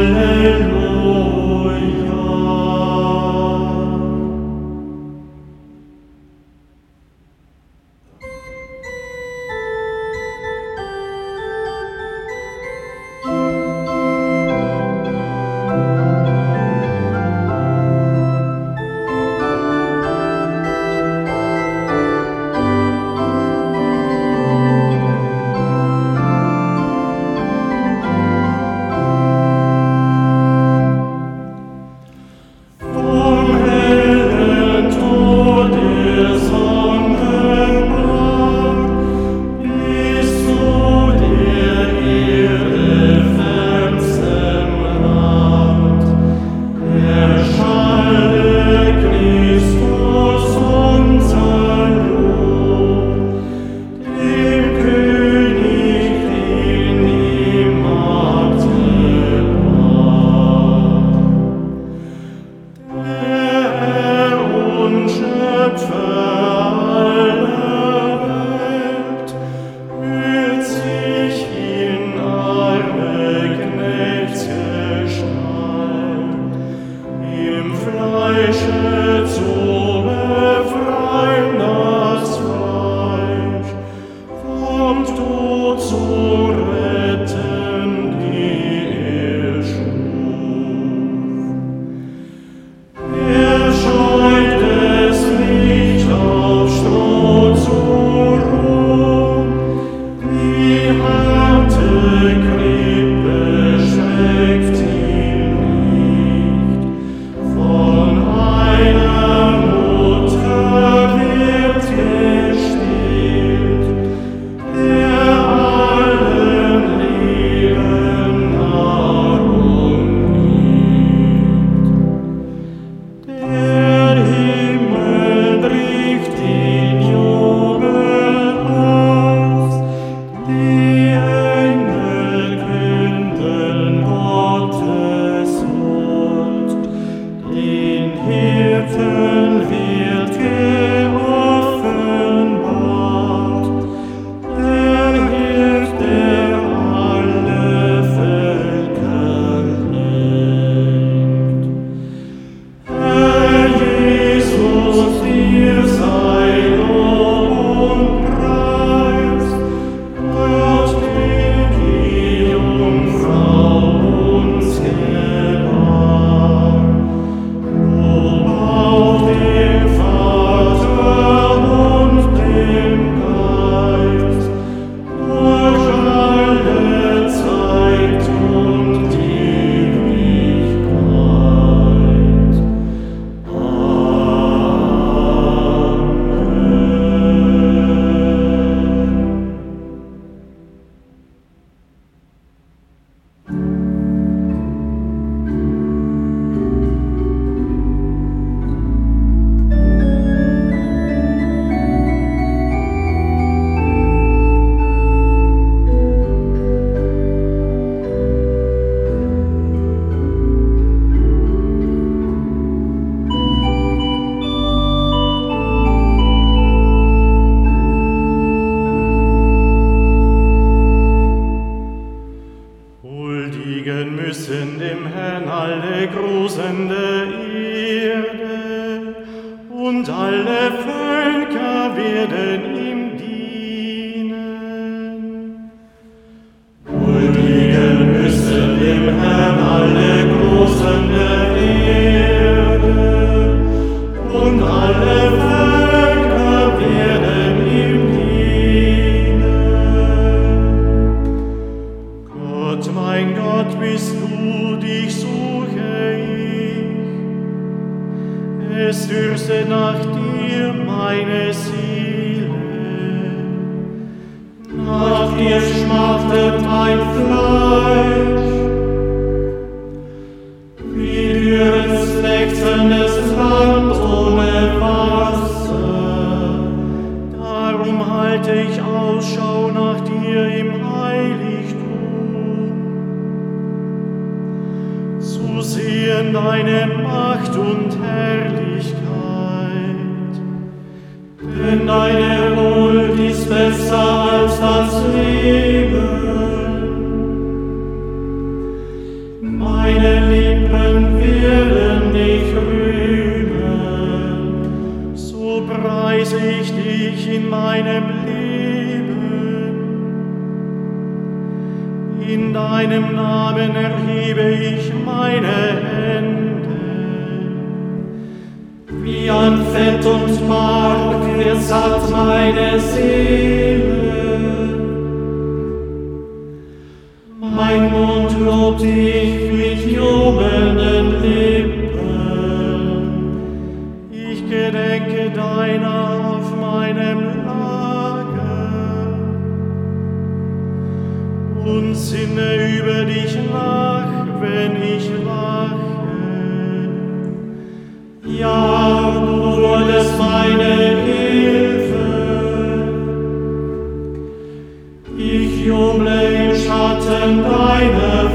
Amen. lobt dich mit jubelnden Lippen. Ich gedenke deiner auf meinem Lager und sinne über dich nach, wenn ich wache. Ja, du wurdest meine Hilfe. Ich juble im Schatten deiner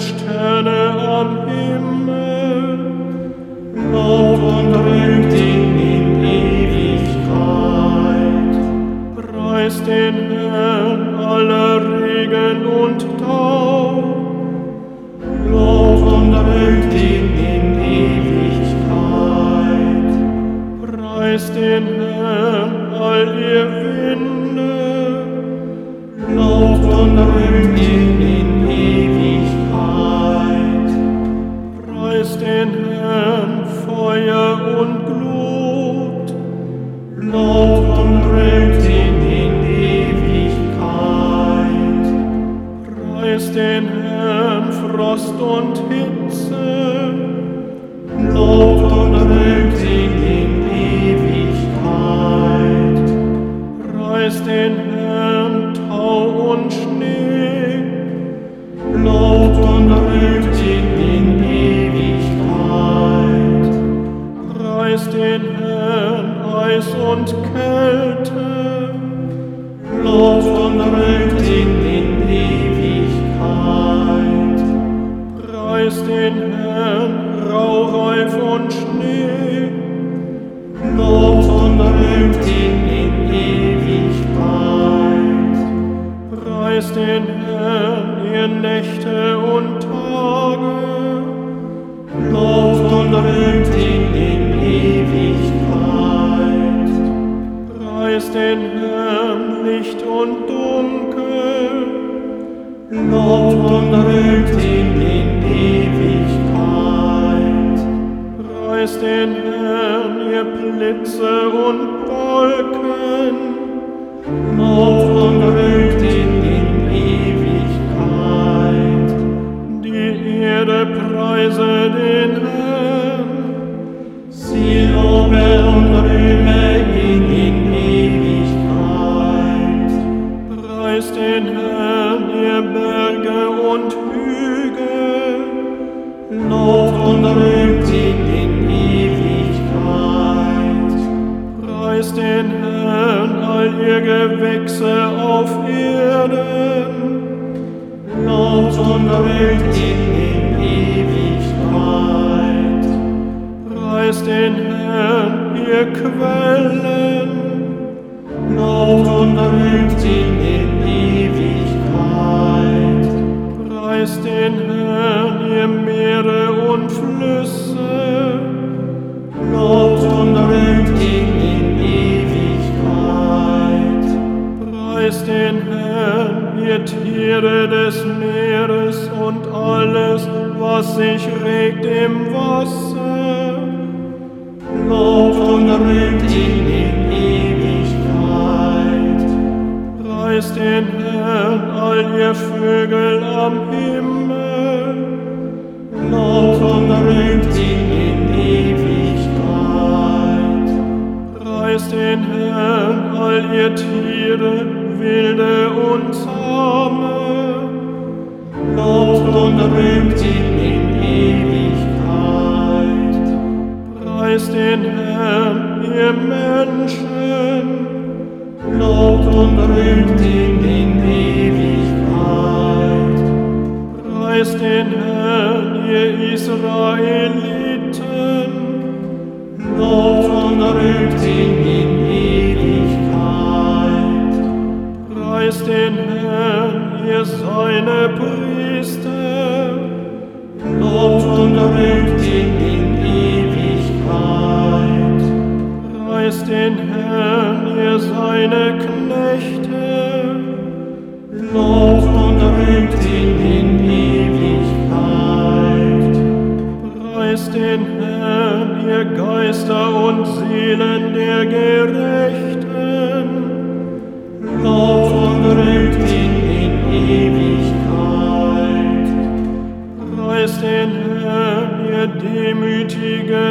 Sterne am Himmel, Lob und Rühmt ihn in Ewigkeit. Preist den und Kälte. Lobt und rühmt Den Herrn, ihr Nächte und Tage. Lobt und rühmt ihn in Ewigkeit. Preis den Herrn, Licht und Dunkel. Lobt und rühmt ihn in Ewigkeit. Preis den Herrn, ihr Blitze und Wolken. Lobt und rühmt ihn Erde preise den Herrn. Sie lobe und rühme ihn in Ewigkeit. Preis den Herrn, ihr Berge und Hügel. Lobt und rühmt ihn in Ewigkeit. Preis den Herrn, all ihr Gewächse auf Erden. Lobt und rühmt ihn in Ewigkeit. Was sich regt im Wasser. Lobt und rühmt ihn in Ewigkeit. Preis den Herrn, all ihr Vögel am Himmel. Lobt und rühmt ihn in Ewigkeit. Preis den Herrn, all ihr Tiere, wilde und zahme. Lobt und rühmt ihn den Herrn, ihr Menschen, Lobt und rühmt ihn,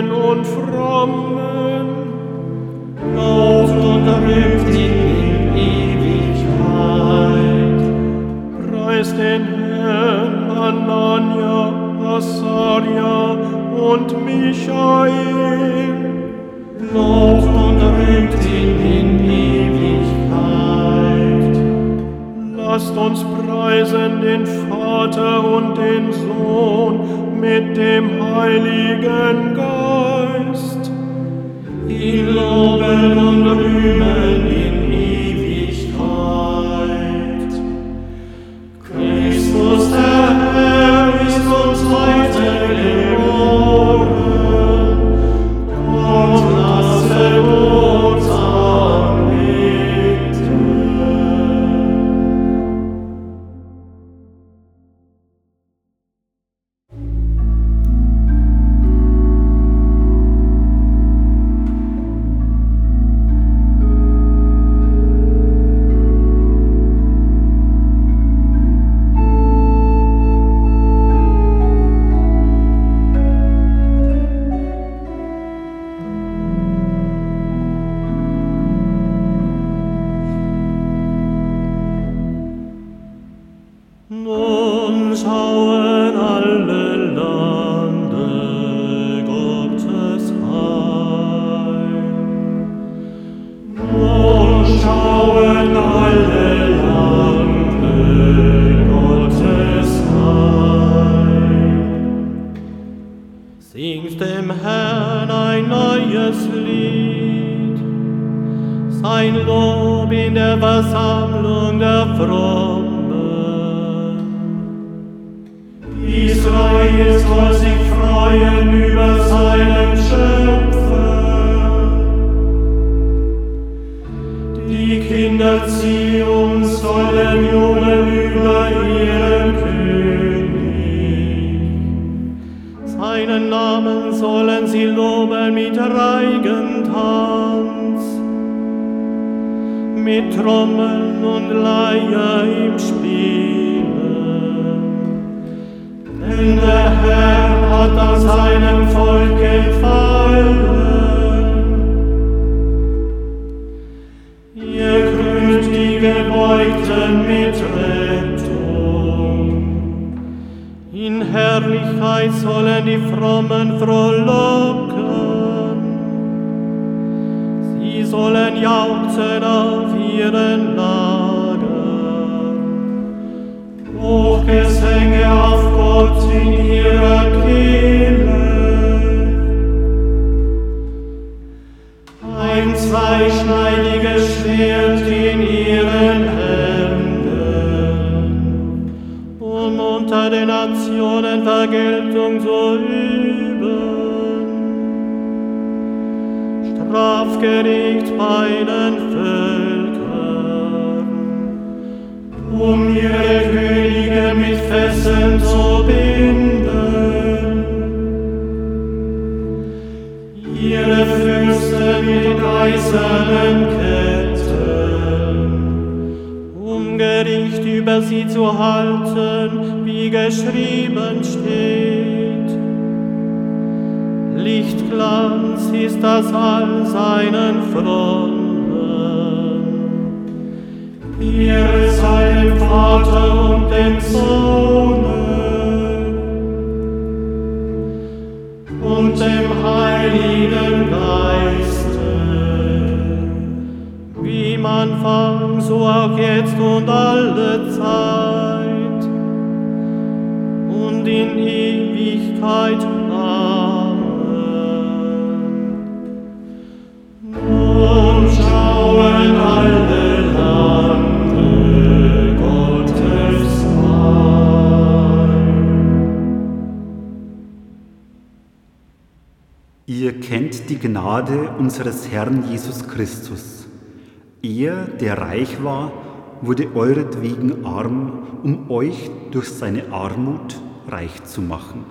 Und Frommen. Lobt und rühmt ihn in Ewigkeit. Preis den Herrn, Anania, Asaria und Michael. dein Lob in der Versammlung der Frommen. Israel soll sich freuen über seinen Schöpfer. Die Kinder Zion sollen jubeln über ihren König. Seinen Namen sollen sie loben mit Reigental mit Trommeln und Leier im Spielen. Denn der Herr hat an seinem Volk gefallen. Ihr grüßt die Gebeugten mit Rettung. In Herrlichkeit sollen die Frommen frohlocken. sollen jauchzen auf ihren Lagern. Hochgesänge auf Gott in ihrer Kehle. Ein zweischneidiges Schwert in ihren Händen, um unter den Nationen Vergeltung zu üben. Strafgericht um ihre Könige mit Fessen zu binden, ihre Füße mit eisernen Ketten, um Gericht über sie zu halten, wie geschrieben steht. Lichtglanz ist das all seinen Freunden. Ihr seid dem Vater und dem Sohn und dem Heiligen Geiste, wie man fang, so auch jetzt und alle Zeit und in Ewigkeit. kennt die Gnade unseres Herrn Jesus Christus. Er, der reich war, wurde euretwegen arm, um euch durch seine Armut reich zu machen.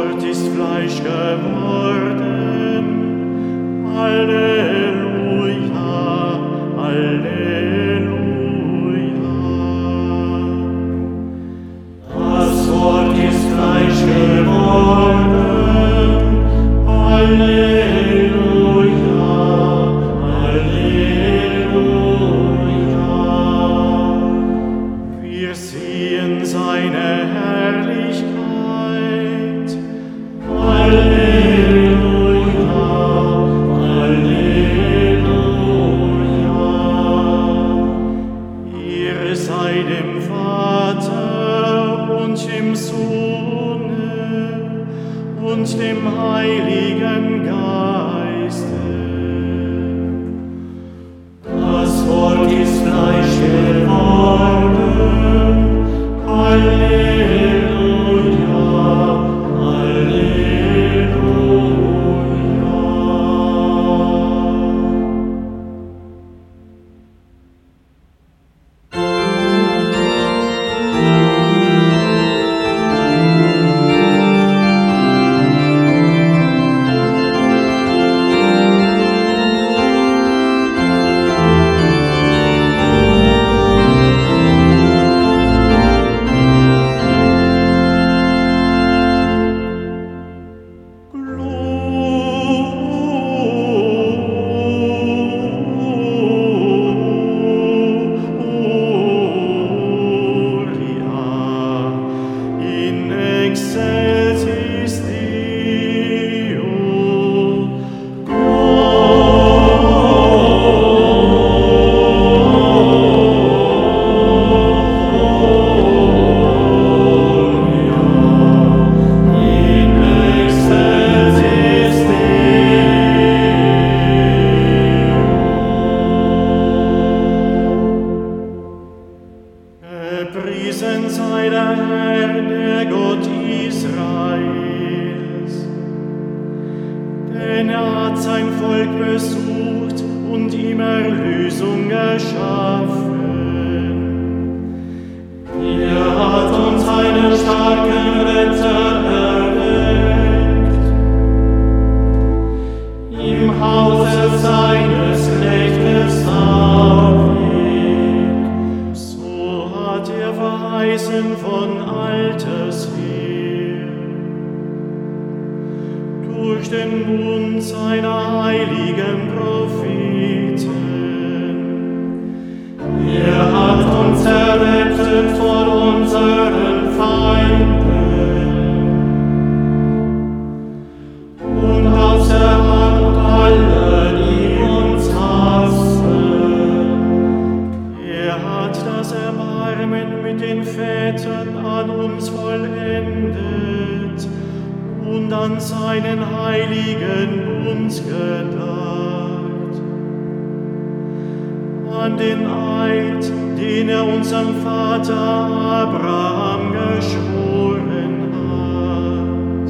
Wort ist Fleisch geworden, alle Durch den Bund seiner heiligen Propheten. Er hat uns errettet vor unseren an seinen heiligen Bund gedacht an den Eid, den er unserem Vater Abraham geschworen hat.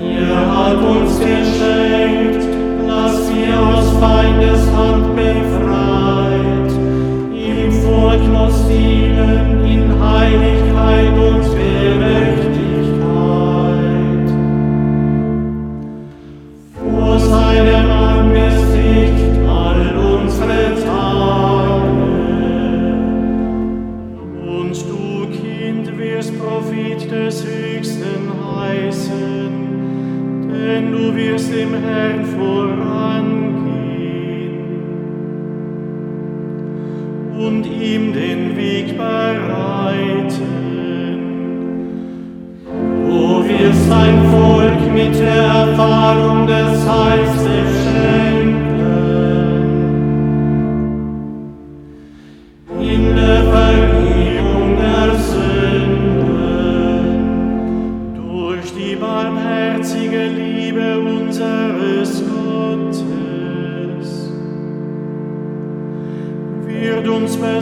Er hat uns geschenkt, dass wir aus Feindes Hand befreit, ihm furchtlos dienen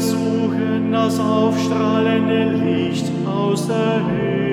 uns besuchen das aufstrahlende Licht aus der Höhe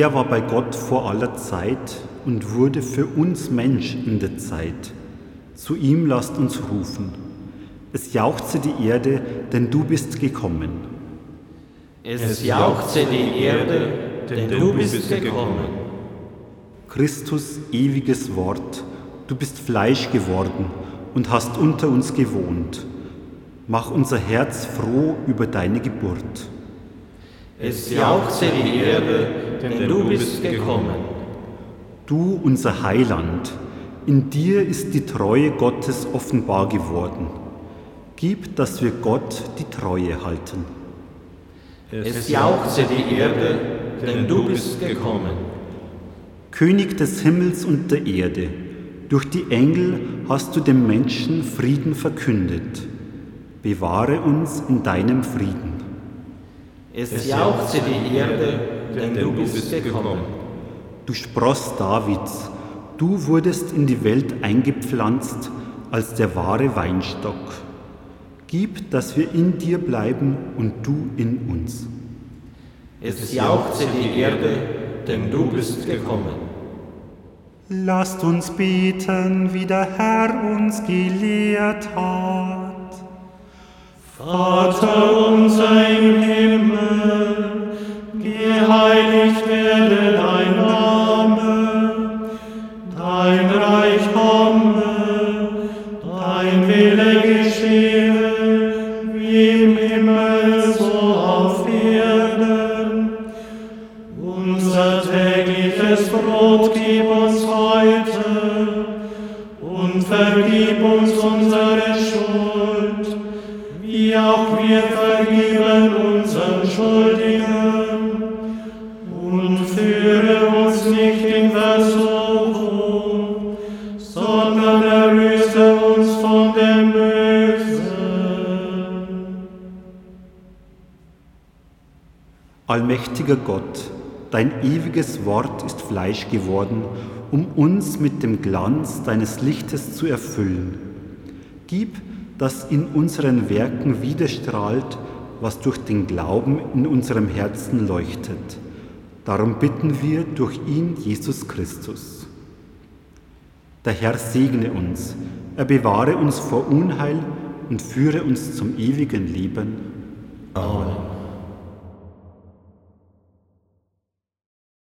Er war bei Gott vor aller Zeit und wurde für uns Mensch in der Zeit. Zu ihm lasst uns rufen. Es jauchze die Erde, denn du bist gekommen. Es jauchze die Erde, denn du bist gekommen. Christus, ewiges Wort, du bist Fleisch geworden und hast unter uns gewohnt. Mach unser Herz froh über deine Geburt. Es jauchze die Erde, denn du bist gekommen. Du, unser Heiland, in dir ist die Treue Gottes offenbar geworden. Gib, dass wir Gott die Treue halten. Es jauchze die Erde, denn du bist gekommen. König des Himmels und der Erde, Durch die Engel hast du dem Menschen Frieden verkündet. Bewahre uns in deinem Frieden. Es jauchze die Erde, denn du bist gekommen. Du Spross Davids, du wurdest in die Welt eingepflanzt als der wahre Weinstock. Gib, dass wir in dir bleiben und du in uns. Es jauchze die Erde, denn du bist gekommen. Lasst uns beten, wie der Herr uns gelehrt hat. Vater unser im Himmel, Heil Allmächtiger Gott, dein ewiges Wort ist Fleisch geworden, um uns mit dem Glanz deines Lichtes zu erfüllen. Gib, dass in unseren Werken widerstrahlt, was durch den Glauben in unserem Herzen leuchtet. Darum bitten wir durch ihn, Jesus Christus. Der Herr segne uns, er bewahre uns vor Unheil und führe uns zum ewigen Leben. Amen.